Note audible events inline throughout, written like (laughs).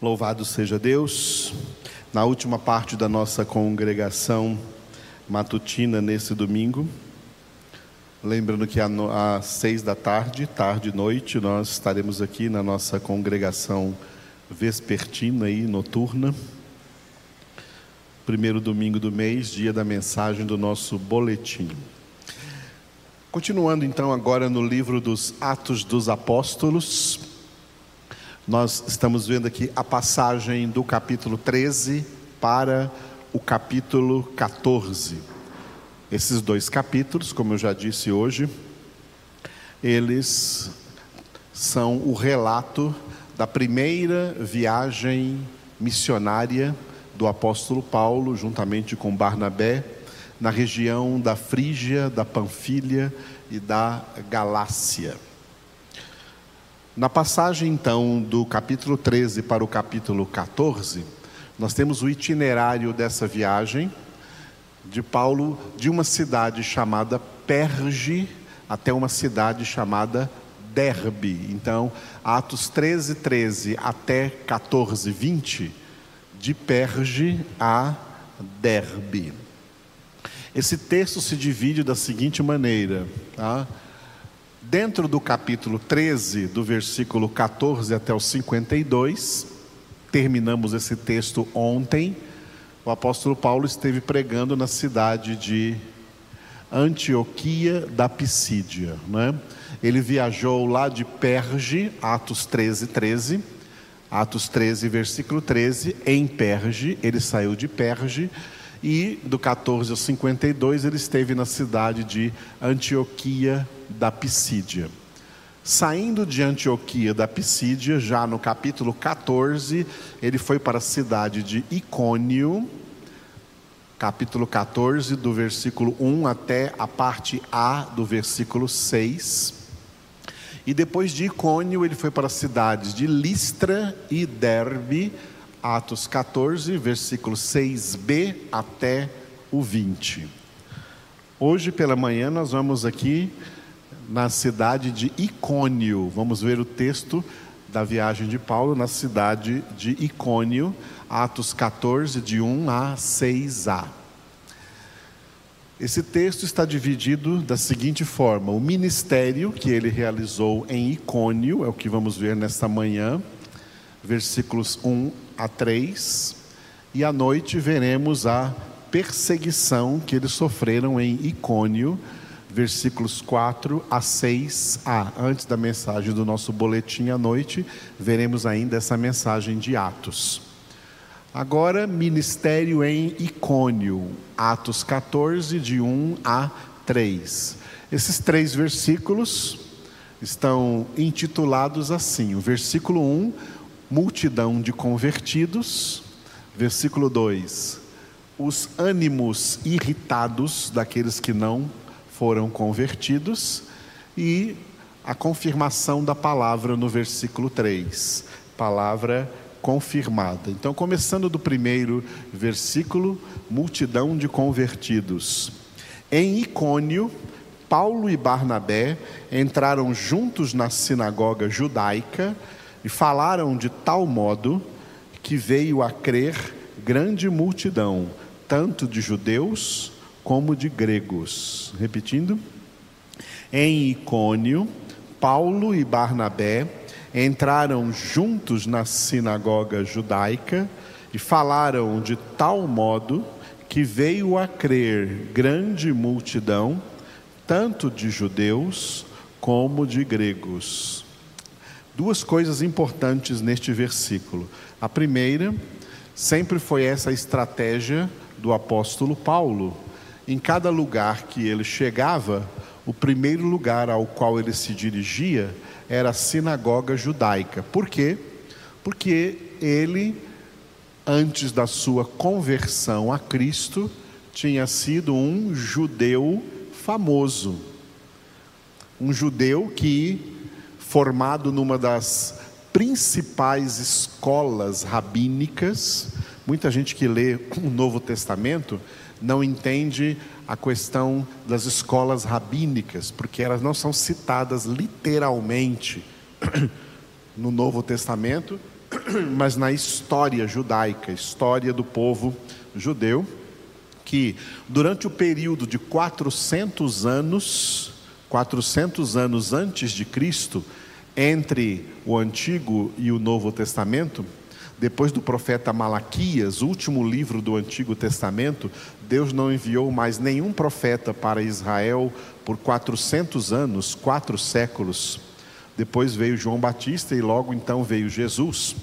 Louvado seja Deus. Na última parte da nossa congregação matutina nesse domingo, lembrando que às seis da tarde, tarde e noite, nós estaremos aqui na nossa congregação vespertina e noturna. Primeiro domingo do mês, dia da mensagem do nosso boletim. Continuando então agora no livro dos Atos dos Apóstolos, nós estamos vendo aqui a passagem do capítulo 13 para o capítulo 14. Esses dois capítulos, como eu já disse hoje, eles são o relato da primeira viagem missionária do apóstolo Paulo, juntamente com Barnabé, na região da Frígia, da Panfilha e da Galácia. Na passagem então do capítulo 13 para o capítulo 14, nós temos o itinerário dessa viagem de Paulo de uma cidade chamada Perge até uma cidade chamada Derbe. Então, Atos 13, 13 até 14, 20, de Perge a Derbe. Esse texto se divide da seguinte maneira, tá? Dentro do capítulo 13, do versículo 14 até o 52, terminamos esse texto ontem. O apóstolo Paulo esteve pregando na cidade de Antioquia da Pisídia. Né? Ele viajou lá de Perge, Atos 13, 13. Atos 13, versículo 13. Em Perge, ele saiu de Perge e do 14 ao 52 ele esteve na cidade de Antioquia da Pisídia. Saindo de Antioquia da Pisídia, já no capítulo 14, ele foi para a cidade de Icônio, capítulo 14, do versículo 1 até a parte A do versículo 6. E depois de Icônio, ele foi para as cidades de Listra e Derbe, Atos 14, versículo 6b até o 20. Hoje pela manhã nós vamos aqui na cidade de Icônio. Vamos ver o texto da viagem de Paulo na cidade de Icônio, Atos 14, de 1 a 6a. Esse texto está dividido da seguinte forma: o ministério que ele realizou em Icônio, é o que vamos ver nesta manhã, versículos 1 a 3, e à noite veremos a perseguição que eles sofreram em Icônio, versículos 4 a 6a. Antes da mensagem do nosso boletim à noite, veremos ainda essa mensagem de Atos. Agora, ministério em Icônio, Atos 14, de 1 a 3. Esses três versículos estão intitulados assim: o versículo 1 multidão de convertidos. Versículo 2: os ânimos irritados daqueles que não foram convertidos. E a confirmação da palavra no versículo 3, palavra confirmada. Então, começando do primeiro versículo, multidão de convertidos. Em Icônio, Paulo e Barnabé entraram juntos na sinagoga judaica e falaram de tal modo que veio a crer grande multidão, tanto de judeus como de gregos. Repetindo. Em Icônio, Paulo e Barnabé entraram juntos na sinagoga judaica e falaram de tal modo que veio a crer grande multidão, tanto de judeus como de gregos duas coisas importantes neste versículo. A primeira, sempre foi essa estratégia do apóstolo Paulo. Em cada lugar que ele chegava, o primeiro lugar ao qual ele se dirigia era a sinagoga judaica. Por quê? Porque ele, antes da sua conversão a Cristo, tinha sido um judeu famoso. Um judeu que formado numa das principais escolas rabínicas. Muita gente que lê o Novo Testamento não entende a questão das escolas rabínicas, porque elas não são citadas literalmente (clears throat) no Novo Testamento, (clears throat) mas na história judaica, história do povo judeu, que durante o período de 400 anos, 400 anos antes de Cristo, entre o Antigo e o Novo Testamento, depois do profeta Malaquias, último livro do Antigo Testamento, Deus não enviou mais nenhum profeta para Israel por 400 anos, quatro séculos. Depois veio João Batista e logo então veio Jesus.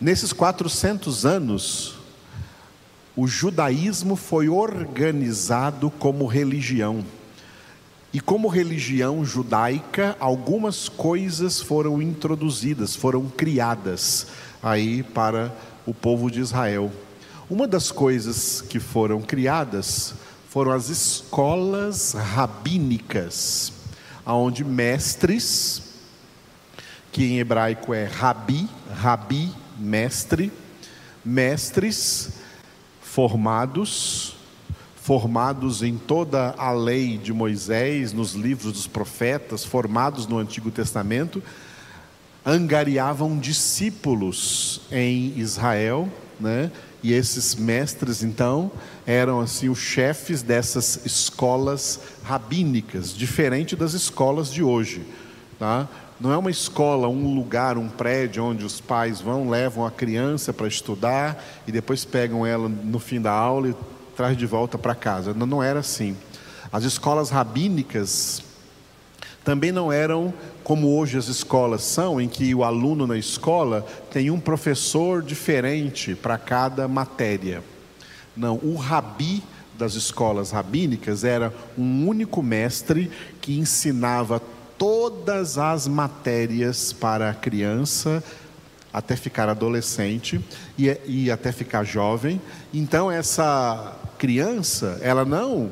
Nesses 400 anos, o judaísmo foi organizado como religião. E como religião judaica, algumas coisas foram introduzidas, foram criadas aí para o povo de Israel. Uma das coisas que foram criadas foram as escolas rabínicas, aonde mestres, que em hebraico é rabi, rabi, mestre, mestres formados, formados em toda a lei de Moisés, nos livros dos profetas, formados no Antigo Testamento, angariavam discípulos em Israel, né? E esses mestres, então, eram assim os chefes dessas escolas rabínicas, diferente das escolas de hoje, tá? Não é uma escola, um lugar, um prédio onde os pais vão, levam a criança para estudar e depois pegam ela no fim da aula e traz de volta para casa. Não, não era assim. As escolas rabínicas também não eram como hoje as escolas são, em que o aluno na escola tem um professor diferente para cada matéria. Não, o rabi das escolas rabínicas era um único mestre que ensinava todas as matérias para a criança até ficar adolescente e, e até ficar jovem. Então essa criança, ela não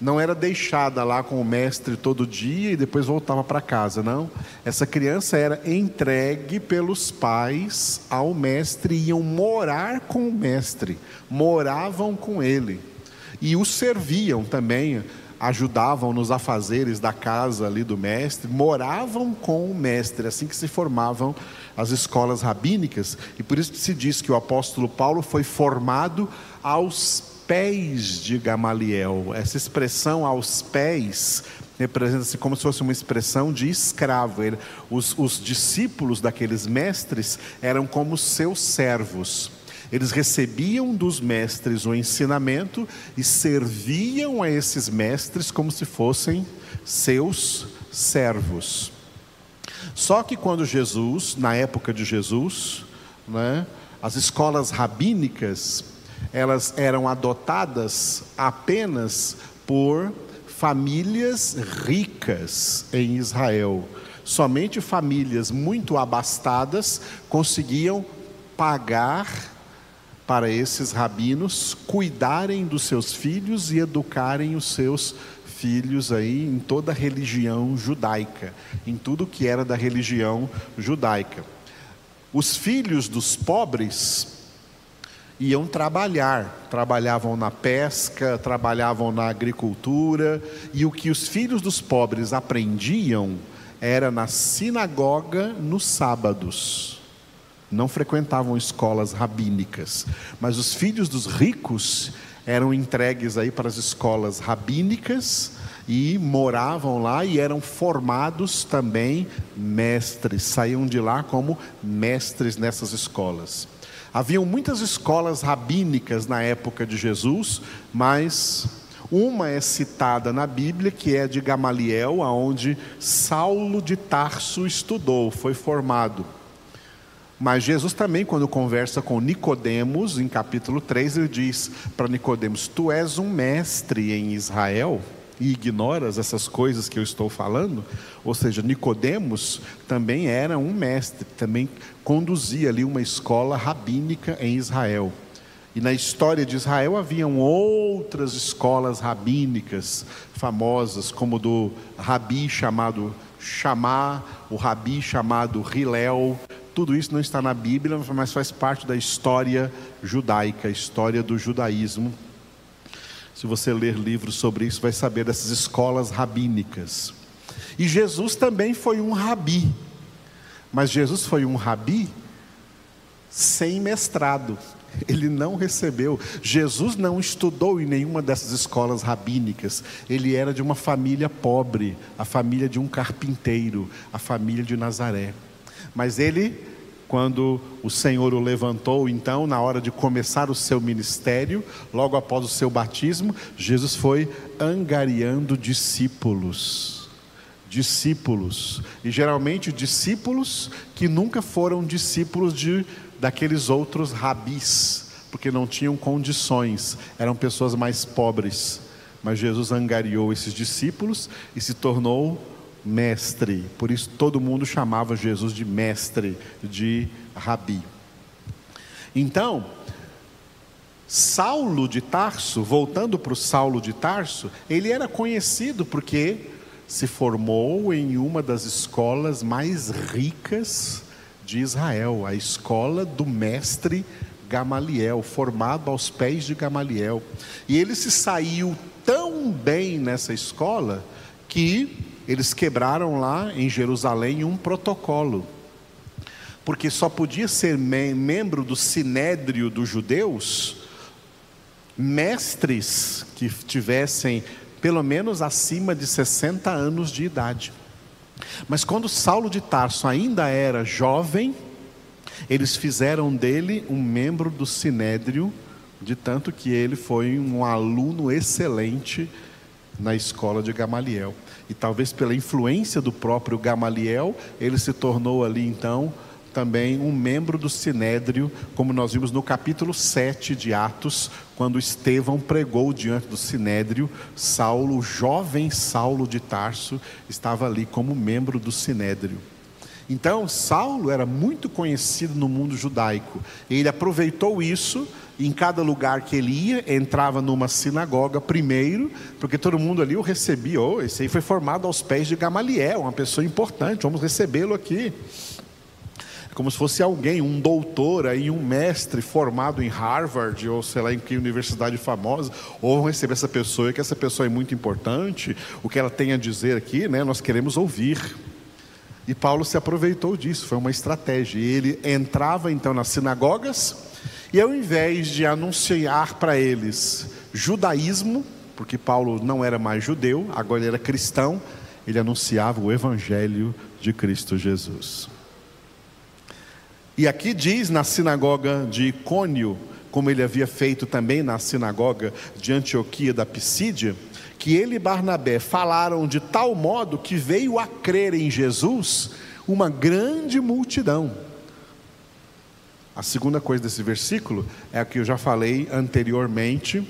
não era deixada lá com o mestre todo dia e depois voltava para casa, não. Essa criança era entregue pelos pais ao mestre iam morar com o mestre, moravam com ele e o serviam também, ajudavam nos afazeres da casa ali do mestre, moravam com o mestre, assim que se formavam as escolas rabínicas, e por isso que se diz que o apóstolo Paulo foi formado aos pés de Gamaliel. Essa expressão aos pés representa-se como se fosse uma expressão de escravo. Os, os discípulos daqueles mestres eram como seus servos. Eles recebiam dos mestres o ensinamento e serviam a esses mestres como se fossem seus servos. Só que quando Jesus, na época de Jesus, né, as escolas rabínicas elas eram adotadas apenas por famílias ricas em Israel. Somente famílias muito abastadas conseguiam pagar para esses rabinos cuidarem dos seus filhos e educarem os seus filhos aí em toda a religião judaica, em tudo que era da religião judaica. Os filhos dos pobres iam trabalhar, trabalhavam na pesca, trabalhavam na agricultura, e o que os filhos dos pobres aprendiam era na sinagoga nos sábados. Não frequentavam escolas rabínicas, mas os filhos dos ricos eram entregues aí para as escolas rabínicas e moravam lá e eram formados também mestres, saíam de lá como mestres nessas escolas. Haviam muitas escolas rabínicas na época de Jesus, mas uma é citada na Bíblia, que é de Gamaliel, aonde Saulo de Tarso estudou, foi formado. Mas Jesus também, quando conversa com Nicodemos, em capítulo 3, ele diz para Nicodemos: Tu és um mestre em Israel e ignoras essas coisas que eu estou falando? Ou seja, Nicodemos também era um mestre, também conduzia ali uma escola rabínica em Israel. E na história de Israel haviam outras escolas rabínicas famosas, como do rabi chamado Chamá, o rabi chamado Hilel. Tudo isso não está na Bíblia, mas faz parte da história judaica, a história do judaísmo. Se você ler livros sobre isso, vai saber dessas escolas rabínicas. E Jesus também foi um rabi. Mas Jesus foi um rabi sem mestrado. (laughs) Ele não recebeu. Jesus não estudou em nenhuma dessas escolas rabínicas. Ele era de uma família pobre, a família de um carpinteiro, a família de Nazaré. Mas ele, quando o Senhor o levantou, então, na hora de começar o seu ministério, logo após o seu batismo, Jesus foi angariando discípulos discípulos, e geralmente discípulos que nunca foram discípulos de daqueles outros rabis, porque não tinham condições, eram pessoas mais pobres. Mas Jesus angariou esses discípulos e se tornou mestre. Por isso todo mundo chamava Jesus de mestre, de rabi. Então, Saulo de Tarso, voltando para o Saulo de Tarso, ele era conhecido porque se formou em uma das escolas mais ricas de Israel, a escola do mestre Gamaliel, formado aos pés de Gamaliel. E ele se saiu tão bem nessa escola que eles quebraram lá em Jerusalém um protocolo. Porque só podia ser membro do sinédrio dos judeus mestres que tivessem pelo menos acima de 60 anos de idade. Mas quando Saulo de Tarso ainda era jovem, eles fizeram dele um membro do sinédrio, de tanto que ele foi um aluno excelente na escola de Gamaliel. E talvez pela influência do próprio Gamaliel, ele se tornou ali então também um membro do Sinédrio, como nós vimos no capítulo 7 de Atos, quando Estevão pregou diante do Sinédrio, Saulo, o jovem Saulo de Tarso, estava ali como membro do Sinédrio. Então, Saulo era muito conhecido no mundo judaico. Ele aproveitou isso em cada lugar que ele ia, entrava numa sinagoga primeiro, porque todo mundo ali o recebia. Oh, esse aí foi formado aos pés de Gamaliel, uma pessoa importante, vamos recebê-lo aqui como se fosse alguém, um doutor aí, um mestre formado em Harvard ou sei lá em que universidade famosa, ou vão receber essa pessoa que essa pessoa é muito importante, o que ela tem a dizer aqui, né, nós queremos ouvir. E Paulo se aproveitou disso, foi uma estratégia. Ele entrava então nas sinagogas e ao invés de anunciar para eles judaísmo, porque Paulo não era mais judeu, agora ele era cristão, ele anunciava o evangelho de Cristo Jesus. E aqui diz na sinagoga de Icônio, como ele havia feito também na sinagoga de Antioquia da Pisídia, que ele e Barnabé falaram de tal modo que veio a crer em Jesus uma grande multidão. A segunda coisa desse versículo é a que eu já falei anteriormente.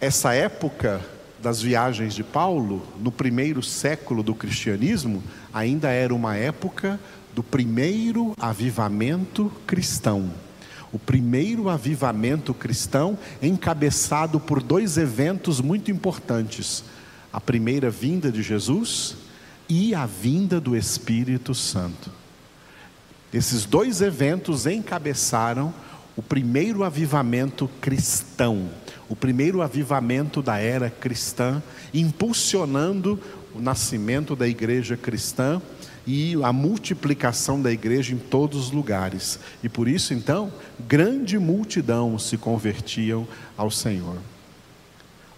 Essa época das viagens de Paulo, no primeiro século do cristianismo, ainda era uma época do primeiro avivamento cristão. O primeiro avivamento cristão encabeçado por dois eventos muito importantes: a primeira vinda de Jesus e a vinda do Espírito Santo. Esses dois eventos encabeçaram o primeiro avivamento cristão, o primeiro avivamento da era cristã, impulsionando o nascimento da igreja cristã e a multiplicação da igreja em todos os lugares. E por isso, então, grande multidão se convertiam ao Senhor.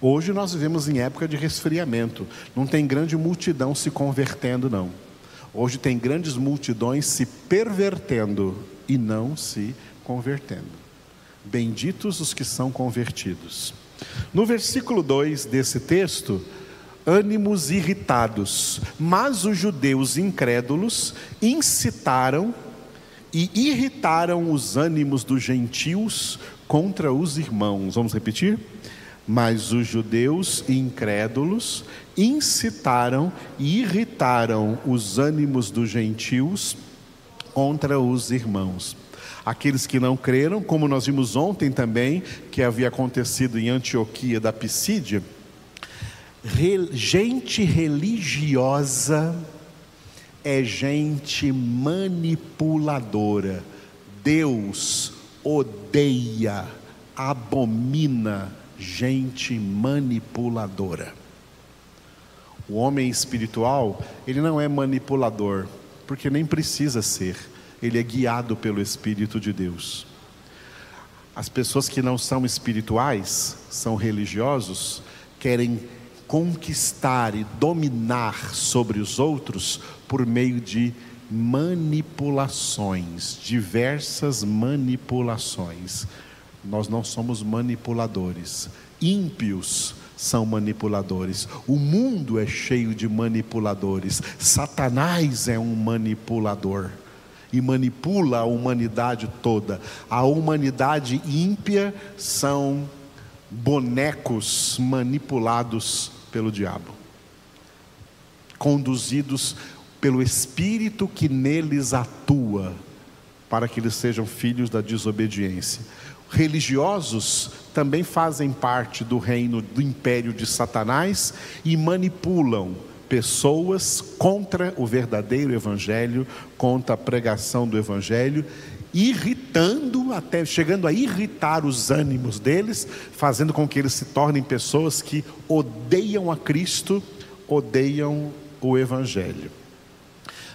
Hoje nós vivemos em época de resfriamento, não tem grande multidão se convertendo, não. Hoje tem grandes multidões se pervertendo e não se convertendo. Benditos os que são convertidos. No versículo 2 desse texto, ânimos irritados, mas os judeus incrédulos incitaram e irritaram os ânimos dos gentios contra os irmãos. Vamos repetir? Mas os judeus incrédulos incitaram e irritaram os ânimos dos gentios contra os irmãos. Aqueles que não creram, como nós vimos ontem também, que havia acontecido em Antioquia da Pisídia, gente religiosa é gente manipuladora. Deus odeia, abomina gente manipuladora. O homem espiritual, ele não é manipulador, porque nem precisa ser. ele é guiado pelo Espírito de Deus. As pessoas que não são espirituais, são religiosos, querem conquistar e dominar sobre os outros por meio de manipulações, diversas manipulações. Nós não somos manipuladores. Ímpios são manipuladores. O mundo é cheio de manipuladores. Satanás é um manipulador e manipula a humanidade toda. A humanidade ímpia são bonecos manipulados pelo diabo, conduzidos pelo espírito que neles atua, para que eles sejam filhos da desobediência. Religiosos também fazem parte do reino do império de Satanás e manipulam pessoas contra o verdadeiro evangelho, contra a pregação do evangelho, irritando até chegando a irritar os ânimos deles, fazendo com que eles se tornem pessoas que odeiam a Cristo, odeiam o evangelho.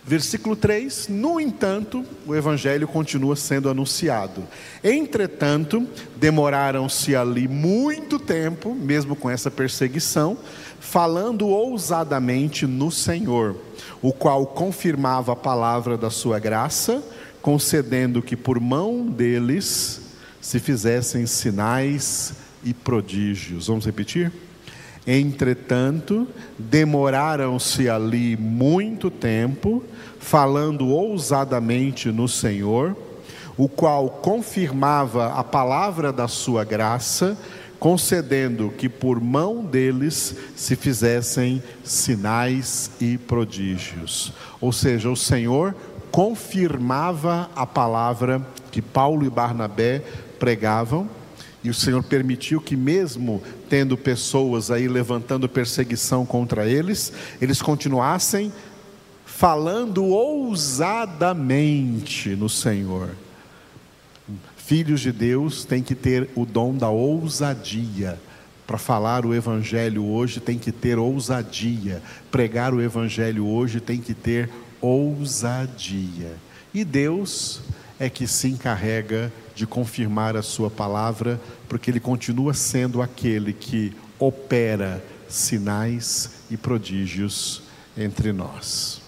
Versículo 3: No entanto, o evangelho continua sendo anunciado. Entretanto, demoraram-se ali muito tempo, mesmo com essa perseguição, falando ousadamente no Senhor, o qual confirmava a palavra da sua graça, concedendo que por mão deles se fizessem sinais e prodígios. Vamos repetir? Entretanto, demoraram-se ali muito tempo, falando ousadamente no Senhor, o qual confirmava a palavra da sua graça, concedendo que por mão deles se fizessem sinais e prodígios. Ou seja, o Senhor confirmava a palavra que Paulo e Barnabé pregavam, e o Senhor permitiu que, mesmo tendo pessoas aí levantando perseguição contra eles, eles continuassem falando ousadamente no Senhor. Filhos de Deus têm que ter o dom da ousadia. Para falar o Evangelho hoje tem que ter ousadia. Pregar o Evangelho hoje tem que ter ousadia. E Deus é que se encarrega de confirmar a Sua palavra, porque Ele continua sendo aquele que opera sinais e prodígios entre nós.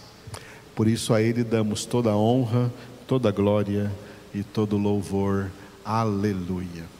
Por isso a Ele damos toda a honra, toda a glória e todo louvor. Aleluia.